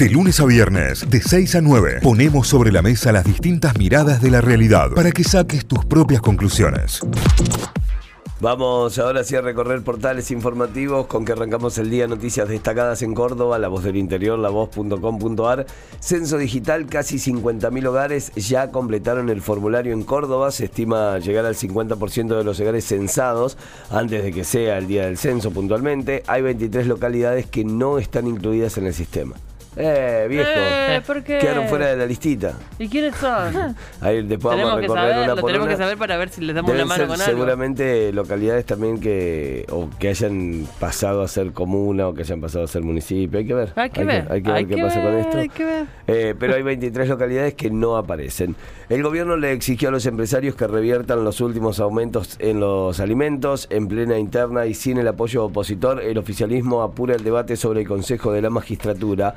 De lunes a viernes, de 6 a 9, ponemos sobre la mesa las distintas miradas de la realidad para que saques tus propias conclusiones. Vamos ahora sí a recorrer portales informativos con que arrancamos el día noticias destacadas en Córdoba, La Voz del Interior, lavoz.com.ar. Censo digital, casi 50.000 hogares ya completaron el formulario en Córdoba. Se estima llegar al 50% de los hogares censados antes de que sea el día del censo puntualmente. Hay 23 localidades que no están incluidas en el sistema. Eh, viejo. Eh, ¿por qué? Quedaron fuera de la listita. ¿Y quiénes son? Ahí después tenemos vamos a que recorrer saber, una lo por tenemos una. que saber para ver si les damos Deben una mano ser con algo. seguramente localidades también que o que hayan pasado a ser comuna o que hayan pasado a ser municipio. Hay que ver. Hay que ver. hay que ver qué que pasa con esto. hay que ver. Eh, pero hay 23 localidades que no aparecen. El gobierno le exigió a los empresarios que reviertan los últimos aumentos en los alimentos. En plena interna y sin el apoyo opositor, el oficialismo apura el debate sobre el Consejo de la Magistratura.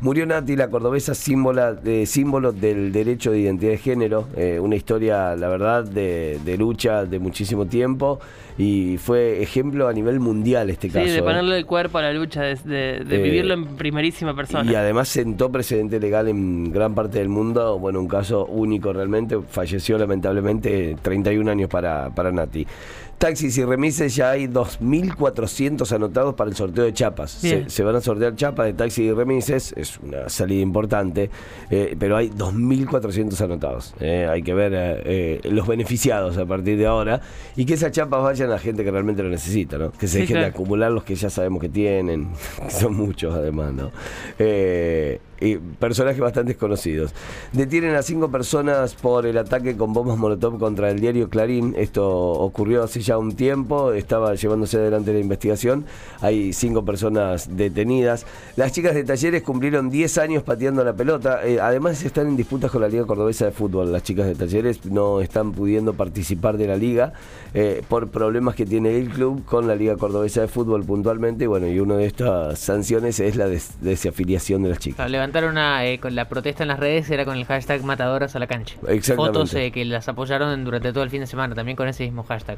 Murió Nati, la cordobesa, símbola de, símbolo del derecho de identidad de género. Eh, una historia, la verdad, de, de lucha de muchísimo tiempo. Y fue ejemplo a nivel mundial este Sí, caso. de ¿eh? ponerle el cuerpo a la lucha, de, Eh, vivirlo en primerísima persona. Y además sentó precedente legal en gran parte del mundo. Bueno, un caso único realmente. Falleció lamentablemente 31 años para, para Nati. Taxis y remises ya hay 2.400 anotados para el sorteo de chapas. Se, se van a sortear chapas de taxis y remises. Es una salida importante. eh, pero hay 2.400 anotados. eh, hay que ver eh, los beneficiados a partir de ahora. Y que esas chapas vayan a gente que realmente lo necesita, ¿no? Que se Sí, dejen de acumular los que ya sabemos que tienen. que son muchos además, ¿no? Eh, personajes bastante conocidos. Detienen a cinco personas por el ataque con bombas Molotov contra el diario Clarín. Esto ocurrió hace ya un tiempo, estaba llevándose adelante la investigación. Hay cinco personas detenidas. Las chicas de talleres cumplieron 10 años pateando la pelota. Eh, además están en disputas con la Liga Cordobesa de Fútbol. Las chicas de talleres no están pudiendo participar de la liga eh, por problemas que tiene el club con la Liga Cordobesa de Fútbol puntualmente. Bueno, y una de estas sanciones es la des- desafiliación de las chicas. Levantaron una, eh, con la protesta en las redes, era con el hashtag matadoras a la cancha. Fotos eh, que las apoyaron durante todo el fin de semana, también con ese mismo hashtag.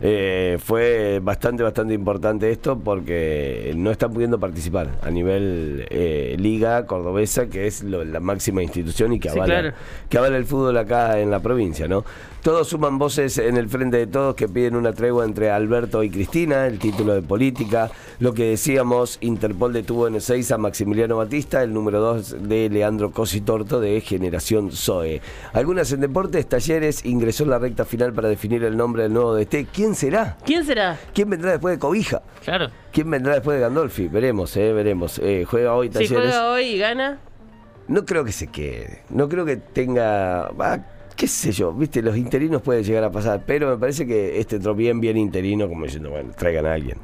Eh, fue bastante, bastante importante esto porque no están pudiendo participar a nivel eh, liga cordobesa, que es lo- la máxima institución y que Sí, avala, claro. que avala el fútbol acá en la provincia, ¿no? Todos suman voces en el frente de todos que piden una tregua entre Alberto y Cristina, el título de política. Lo que decíamos, Interpol detuvo en seis a Maximiliano Batista, el número 2 de Leandro Cositorto de Generación Zoe. Algunas en deportes, talleres, ingresó en la recta final para definir el nombre del nuevo DT. ¿Quién será? ¿Quién será? ¿Quién vendrá después de Cobija? Claro. ¿Quién vendrá después de Gandolfi? Veremos, eh, veremos. Eh, juega hoy Si Talleres. juega hoy y gana, No creo que se quede. No creo que tenga. ah, qué sé yo, viste, los interinos puede llegar a pasar. Pero me parece que este entró bien, bien interino, como diciendo, bueno, traigan a alguien.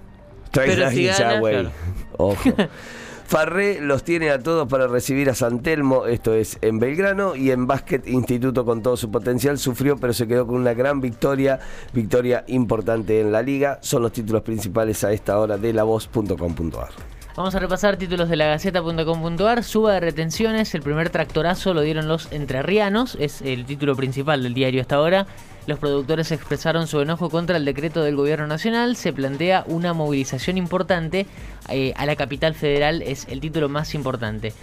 Traigan Pero a si alguien ya, güey. claro. Ojo. Farré los tiene a todos para recibir a San Telmo, esto es en Belgrano, y en básquet Instituto con todo su potencial sufrió, pero se quedó con una gran victoria, victoria importante en la liga. Son los títulos principales a esta hora de lavoz.com.ar. Vamos a repasar títulos de la Gaceta.com.ar. Suba de retenciones, el primer tractorazo lo dieron los entrerrianos, es el título principal del diario hasta ahora. Los productores expresaron su enojo contra el decreto del gobierno nacional. Se plantea una movilización importante eh, a la capital federal, es el título más importante.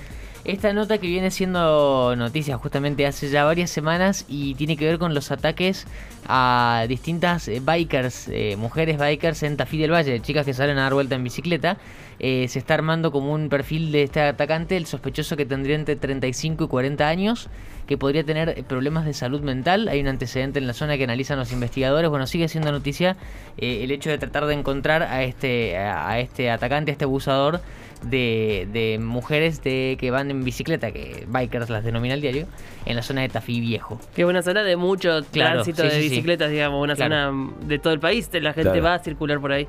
Esta nota que viene siendo noticia justamente hace ya varias semanas y tiene que ver con los ataques a distintas eh, bikers, eh, mujeres bikers en Tafí del Valle, chicas que salen a dar vuelta en bicicleta. Eh, se está armando como un perfil de este atacante, el sospechoso que tendría entre 35 y 40 años, que podría tener problemas de salud mental. Hay un antecedente en la zona que analizan los investigadores. Bueno, sigue siendo noticia eh, el hecho de tratar de encontrar a este, a este atacante, a este abusador de, de mujeres de, que van en bicicleta, que bikers las denomina el diario, en la zona de Tafí Viejo. que es una zona de mucho Claro, tránsito sí, de sí, sí. bicicletas, digamos, una Claro. zona de todo el país, la gente Claro. va a circular por ahí.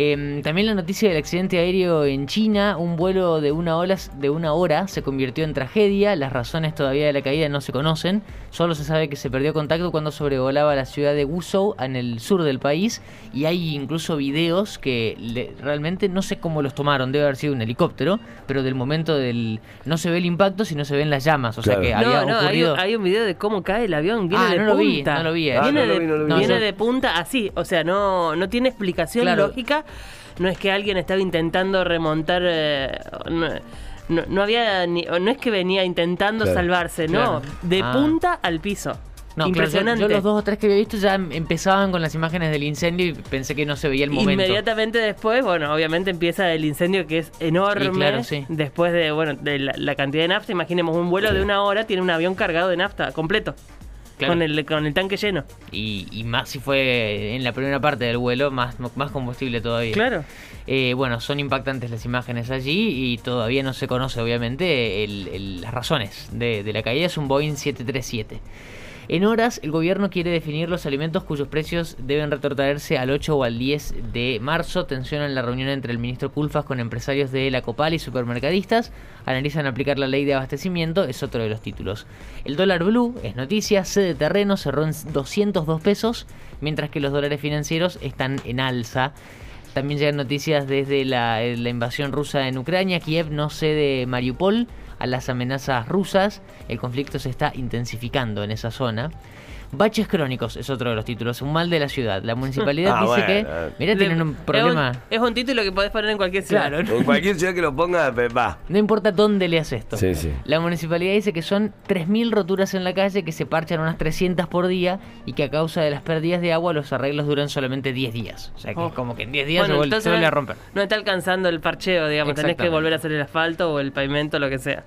Eh, también la noticia del accidente aéreo en China, un vuelo de una, hora, de una hora se convirtió en tragedia, las razones todavía de la caída no se conocen, solo se sabe que se perdió contacto cuando sobrevolaba la ciudad de Guizhou en el sur del país y hay incluso videos que le- realmente no sé cómo los tomaron, debe haber sido un helicóptero, pero del momento del... no se ve el impacto sino se ven las llamas, o Claro. sea que No, había no, hay, ocurrido... un- hay un video de cómo cae el avión, viene Ah, de no lo vi, punta. no lo vi, eh. Ah, Viene, no lo de, vi, no lo vi. viene de punta así, o sea, no, no tiene explicación Claro. lógica. No es que alguien estaba intentando remontar. eh, no- no, no había ni, no es que venía intentando Claro. salvarse, no, Claro. de Ah. punta al piso. No, claro, yo- Impresionante. Yo, los dos o tres que había visto ya em- empezaban con las imágenes del incendio y pensé que no se veía el momento. Inmediatamente después, bueno, obviamente empieza el incendio que es enorme. Claro, sí. Después de, bueno, de la, la cantidad de nafta, imaginemos un vuelo de una hora, tiene un avión cargado de nafta, completo. Claro. Con, el, con el tanque lleno. Y, y más si fue en la primera parte del vuelo, más, más combustible todavía. Claro. Eh, bueno, son impactantes las imágenes allí y todavía no se conoce, obviamente, el- el- las razones de, de la caída. Es un Boeing 737. En horas, el gobierno quiere definir los alimentos cuyos precios deben retrotraerse al 8 o al 10 de marzo. Tensión en la reunión entre el ministro Culfas con empresarios de la Copal y supermercadistas. Analizan aplicar la ley de abastecimiento, es otro de los títulos. El dólar blue es noticia, sede terreno cerró en 202 pesos, mientras que los dólares financieros están en alza. También llegan noticias desde la, invasión rusa en Ucrania. Kiev no cede Mariupol a las amenazas rusas. El conflicto se está intensificando en esa zona. Baches crónicos es otro de los títulos. Un mal de la ciudad. La municipalidad Ah, dice bueno. que. Mira, Le- tienen un problema. Es un, es un título que podés poner en cualquier ciudad. Claro, En cualquier ciudad que lo ponga, va. No importa dónde leas esto. Sí, sí. La municipalidad dice que son 3.000 roturas en la calle, que se parchan unas 300 por día y que a causa de las pérdidas de agua los arreglos duran solamente 10 días. O sea que Oh. es como que en 10 días Bueno, se, vuel- entonces se vuelve a romper. No está alcanzando el parcheo, digamos. Tenés que volver a hacer el asfalto o el pavimento, lo que sea.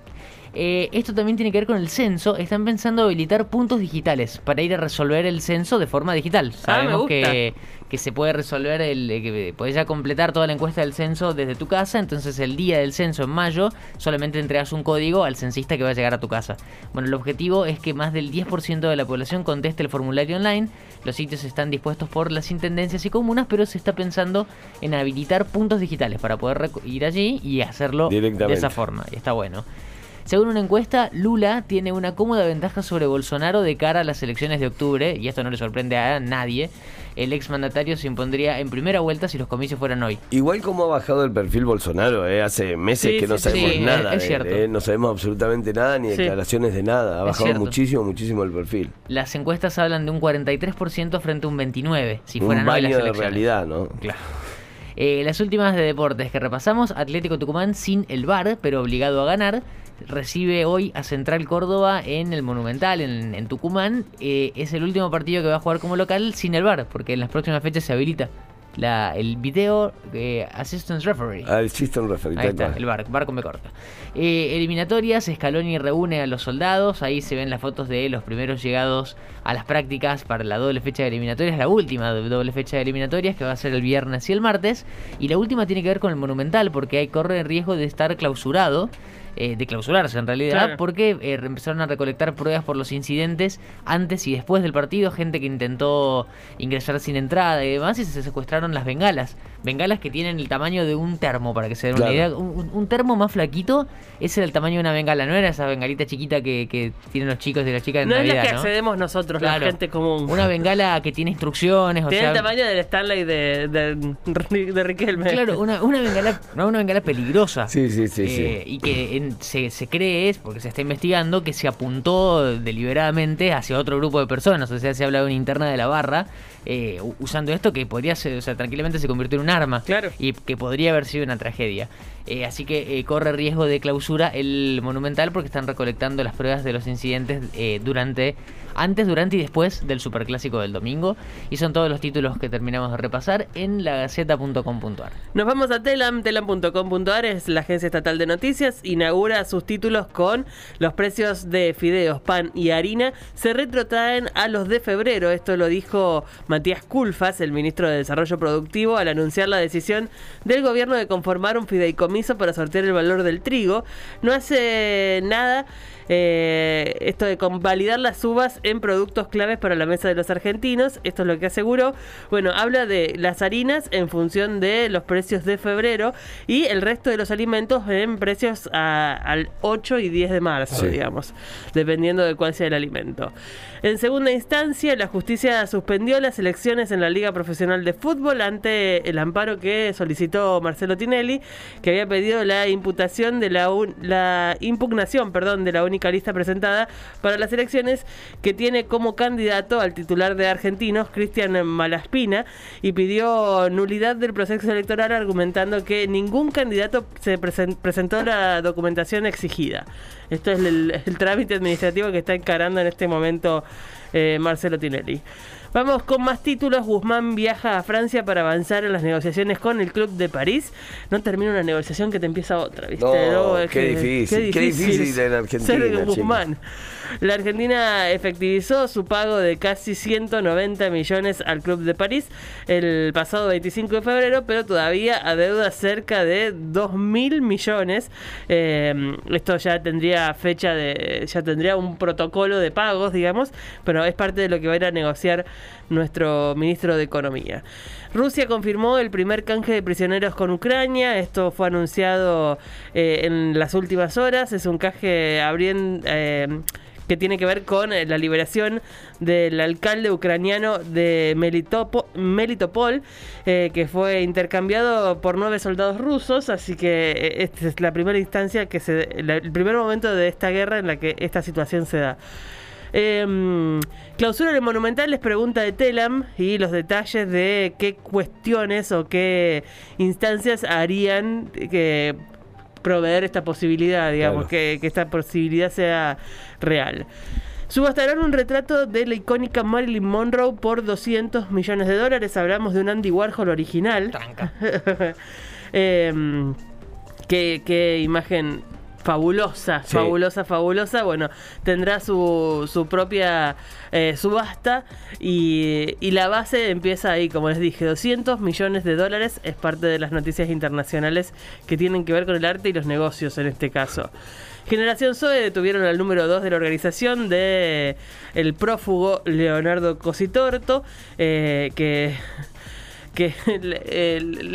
Eh, esto también tiene que ver con el censo. Están pensando habilitar puntos digitales para ir a resolver el censo de forma digital. Ah, me Sabemos gusta. que, que se puede resolver, el, eh, que podés ya completar toda la encuesta del censo desde tu casa. Entonces, el día del censo en mayo, solamente entregas un código al censista que va a llegar a tu casa. Bueno, el objetivo es que más del 10% de la población conteste el formulario online. Los sitios están dispuestos por las intendencias y comunas, pero se está pensando en habilitar puntos digitales para poder ir allí y hacerlo de esa forma. Y está bueno. Según una encuesta, Lula tiene una cómoda ventaja sobre Bolsonaro de cara a las elecciones de octubre, y esto no le sorprende a nadie. El exmandatario se impondría en primera vuelta si los comicios fueran hoy. Igual como ha bajado el perfil Bolsonaro, eh, hace meses Sí, que no sí, sabemos sí, nada, es de él, eh, no sabemos absolutamente nada ni Sí. declaraciones de nada, ha Es bajado muchísimo, muchísimo el perfil. Las encuestas hablan de un 43% frente a un 29% si fueran Un hoy las baño de elecciones. realidad, ¿no? Claro. Eh, las últimas de deportes que repasamos, Atlético Tucumán sin el VAR, pero obligado a ganar. Recibe hoy a Central Córdoba en el Monumental, en, en Tucumán. Eh, es el último partido que va a jugar como local sin el VAR, porque en las próximas fechas se habilita la, el video eh, Assistance Referee. Al System Referee, Ahí está, el bar, bar con B corta. Eh, eliminatorias, Scaloni reúne a los soldados, ahí se ven las fotos de los primeros llegados a las prácticas para la doble fecha de eliminatorias, la última do- doble fecha de eliminatorias que va a ser el viernes y el martes, y la última tiene que ver con el Monumental, porque hay corre el riesgo de estar clausurado. Eh, de clausurarse en realidad, Claro. porque eh, empezaron a recolectar pruebas por los incidentes antes y después del partido, gente que intentó ingresar sin entrada y demás, y se secuestraron las bengalas. Bengalas que tienen el tamaño de un termo, para que se den una Claro. idea. Un, un- termo más flaquito, ese era el tamaño de una bengala, no era esa bengalita chiquita que, que tienen los chicos de las chicas de No es Navidad, la que ¿no? accedemos nosotros, Claro. la gente común. Una bengala que tiene instrucciones, o Tiene sea... el tamaño del Stanley de, de, de Riquelme. Claro, una, una bengala, no, una bengala peligrosa. Sí, sí, sí, Eh, Y que se, se cree, es, porque se está investigando, que se apuntó deliberadamente hacia otro grupo de personas. O sea, se habla de una interna de la barra eh, usando esto que podría ser, o sea, tranquilamente se convirtió en un arma. Claro. Y que podría haber sido una tragedia. Eh, así que eh, corre riesgo de clausura el Monumental porque están recolectando las pruebas de los incidentes eh, durante, antes, durante y después del Superclásico del domingo. Y son todos los títulos que terminamos de repasar en lagaceta.com.ar. Nos vamos a Telam, telam.com.ar es la agencia estatal de noticias, inaugura sus títulos con los precios de fideos, pan y harina se retrotraen a los de febrero. Esto lo dijo Matías Culfas, el ministro de Desarrollo Productivo, al anunciar la decisión del gobierno de conformar un fideicomiso para sortear el valor del trigo. No hace nada eh, esto de convalidar las uvas en productos claves para la mesa de los argentinos. Esto es lo que aseguró. Bueno, habla de las harinas en función de los precios de febrero y el resto de los alimentos en precios a- al 8 y 10 de marzo, Sí. digamos, dependiendo de cuál sea el alimento. En segunda instancia, la justicia suspendió las elecciones en la Liga Profesional de Fútbol ante el amparo que solicitó Marcelo Tinelli, que había pedido la imputación de la, un- la impugnación, perdón, de la única presentada para las elecciones que tiene como candidato al titular de Argentinos, Cristian Malaspina, y pidió nulidad del proceso electoral argumentando que ningún candidato se presen- presentó la documentación exigida. Esto es el, el trámite administrativo que está encarando en este momento eh, Marcelo Tinelli. Vamos con más títulos. Guzmán viaja a Francia para avanzar en las negociaciones con el Club de París. No termina una negociación que te empieza otra, ¿viste? No, qué que- difícil, qué difícil en Argentina, ser. Guzmán. La Argentina efectivizó su pago de casi 190 millones al Club de París el pasado 25 de febrero, pero todavía adeuda cerca de 2 mil millones. Eh, esto ya tendría fecha de. ya tendría un protocolo de pagos, digamos, pero es parte de lo que va a ir a negociar nuestro ministro de Economía. Rusia confirmó el primer canje de prisioneros con Ucrania. Esto fue anunciado eh, en las últimas horas. Es un canje abriendo. Que tiene que ver con eh, la liberación del alcalde ucraniano de Melitopo- Melitopol, eh, que fue intercambiado por nueve soldados rusos, así que eh, esta es la primera instancia que se, el primer momento de esta guerra en la que esta situación se da. Eh, clausura del Monumental les pregunta de Telam y los detalles de qué cuestiones o qué instancias harían que proveer esta posibilidad, digamos, Claro. que, que esta posibilidad sea real. Subastarán un retrato de la icónica Marilyn Monroe por 200 millones de dólares. Hablamos de un Andy Warhol original. Tranca. Em, qué, qué imagen fabulosa, Sí. fabulosa, fabulosa. Bueno, tendrá su, su propia eh, subasta y, y la base empieza ahí, como les dije, 200 millones de dólares. Es parte de las noticias internacionales que tienen que ver con el arte y los negocios en este caso. Generación Zoe detuvieron al número 2 de la organización de el prófugo Leonardo Cositorto, eh, que que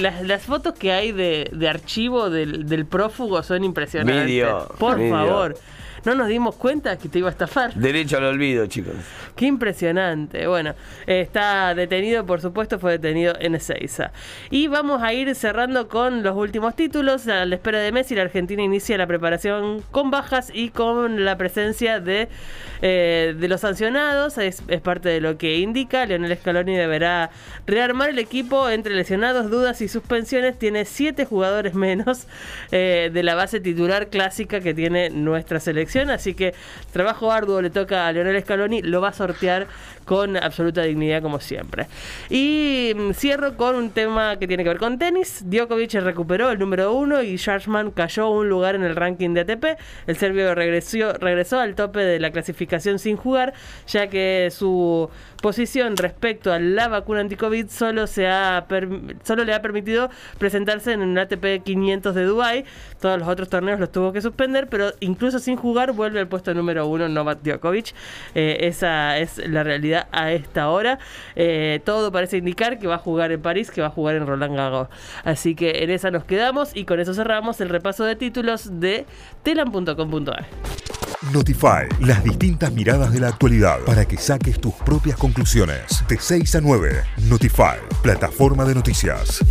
las, las fotos que hay de, de archivo del, del prófugo son impresionantes. Video, Por video. favor. No nos dimos cuenta que te iba a estafar. Derecho al olvido, chicos. Qué impresionante. Bueno, está detenido, por supuesto, fue detenido en Ezeiza. Y vamos a ir cerrando con los últimos títulos. A la espera de Messi, la Argentina inicia la preparación con bajas y con la presencia de, eh, de los sancionados. Es, es parte de lo que indica. Leonel Scaloni deberá rearmar el equipo entre lesionados, dudas y suspensiones. Tiene siete jugadores menos eh, de la base titular clásica que tiene nuestra selección. Así que trabajo arduo le toca a Leonel Scaloni. Lo va a sortear con absoluta dignidad como siempre. Y mm, cierro con un tema que tiene que ver con tenis. Djokovic recuperó el número uno y Schwarzman cayó un lugar en el ranking de ATP. El serbio regresó, regresó al tope de la clasificación sin jugar, ya que su posición respecto a la vacuna anti-COVID solo, se ha solo le ha permitido presentarse en el ATP 500 de Dubai. Todos los otros torneos los tuvo que suspender, pero incluso sin jugar vuelve al puesto número uno Novak Djokovic. Eh, esa es la realidad a esta hora. Eh, todo parece indicar que va a jugar en París, que va a jugar en Roland Garros. Así que en esa nos quedamos y con eso cerramos el repaso de títulos de telam.com.ar. Notify, las distintas miradas de la actualidad para que saques tus propias conclusiones. De 6 a 9, Notify, plataforma de noticias.